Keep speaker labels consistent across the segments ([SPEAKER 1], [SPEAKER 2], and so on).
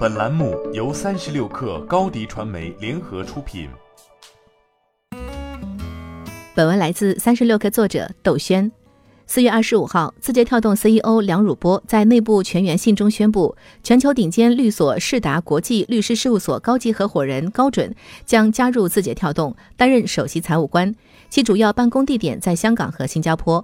[SPEAKER 1] 本栏目由三十六氪高低传媒联合出品。
[SPEAKER 2] 本文来自三十六氪作者窦轩。四月二十五号，字节跳动 CEO 梁汝波在内部全员信中宣布，全球顶尖律所世达国际律师事务所高级合伙人高准将加入字节跳动，担任首席财务官，其主要办公地点在香港和新加坡。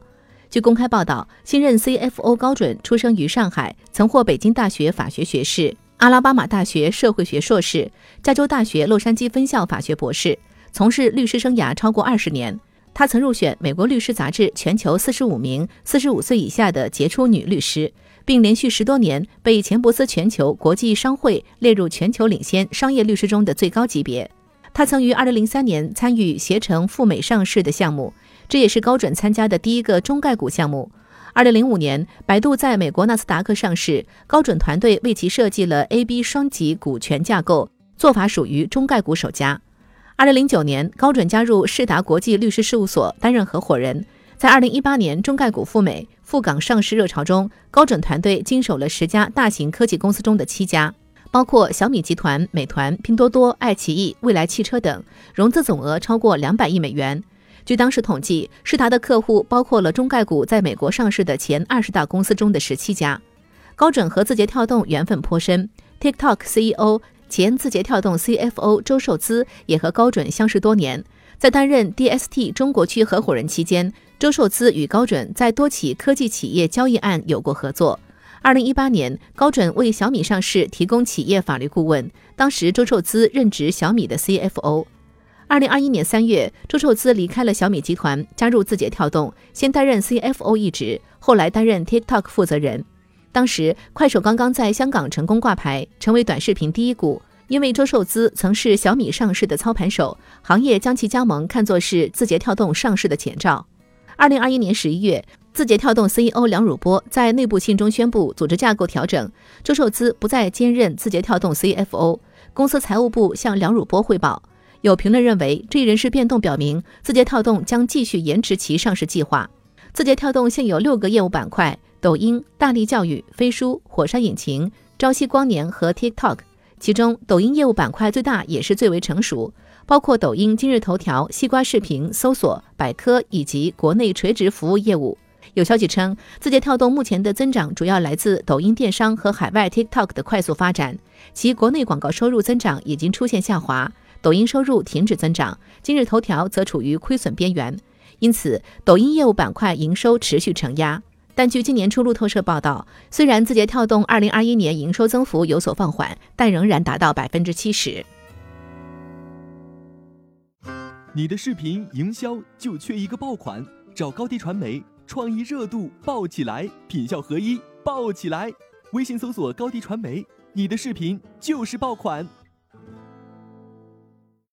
[SPEAKER 2] 据公开报道，新任 CFO 高准出生于上海，曾获北京大学法学学士。阿拉巴马大学社会学硕士，加州大学洛杉矶分校法学博士，从事律师生涯超过二十年。他曾入选《美国律师杂志》全球四十五名四十五岁以下的杰出女律师，并连续十多年被钱伯斯全球国际商会列入全球领先商业律师中的最高级别。他曾于二零零三年参与携程赴美上市的项目，这也是高准参加的第一个中概股项目。二零零五年，百度在美国纳斯达克上市，高准团队为其设计了 A、B 双级股权架构，做法属于中概股首家。二零零九年，高准加入世达国际律师事务所担任合伙人。在二零一八年中概股赴美赴港上市热潮中，高准团队经手了十家大型科技公司中的七家，包括小米集团、美团、拼多多、爱奇艺、蔚来汽车等，融资总额超过两百亿美元。据当时统计，世达的客户包括了中概股在美国上市的前二十大公司中的十七家。高准和字节跳动缘分颇深，TikTok CEO、前字节跳动 CFO 周受资也和高准相识多年。在担任 DST 中国区合伙人期间，周受资与高准在多起科技企业交易案有过合作。二零一八年，高准为小米上市提供企业法律顾问，当时周受资任职小米的 CFO。二零二一年三月，周受资离开了小米集团，加入字节跳动，先担任 CFO 一职，后来担任 TikTok 负责人。当时，快手刚刚在香港成功挂牌，成为短视频第一股。因为周受资曾是小米上市的操盘手，行业将其加盟看作是字节跳动上市的前兆。二零二一年十一月，字节跳动 CEO 梁汝波在内部信中宣布组织架构调整，周受资不再兼任字节跳动 CFO，公司财务部向梁汝波汇报。有评论认为，这一人事变动表明字节跳动将继续延迟其上市计划。字节跳动现有六个业务板块：抖音、大力教育、飞书、火山引擎、朝夕光年和 TikTok。其中，抖音业务板块最大也是最为成熟，包括抖音、今日头条、西瓜视频、搜索、百科以及国内垂直服务业务。有消息称，字节跳动目前的增长主要来自抖音电商和海外 TikTok 的快速发展，其国内广告收入增长已经出现下滑。抖音收入停止增长，今日头条则处于亏损边缘，因此抖音业务板块营收持续承压。但据今年初路透社报道，虽然字节跳动2021年营收增幅有所放缓，但仍然达到百分之七十。
[SPEAKER 3] 你的视频营销就缺一个爆款，找高低传媒，创意热度爆起来，品效合一爆起来。微信搜索高低传媒，你的视频就是爆款。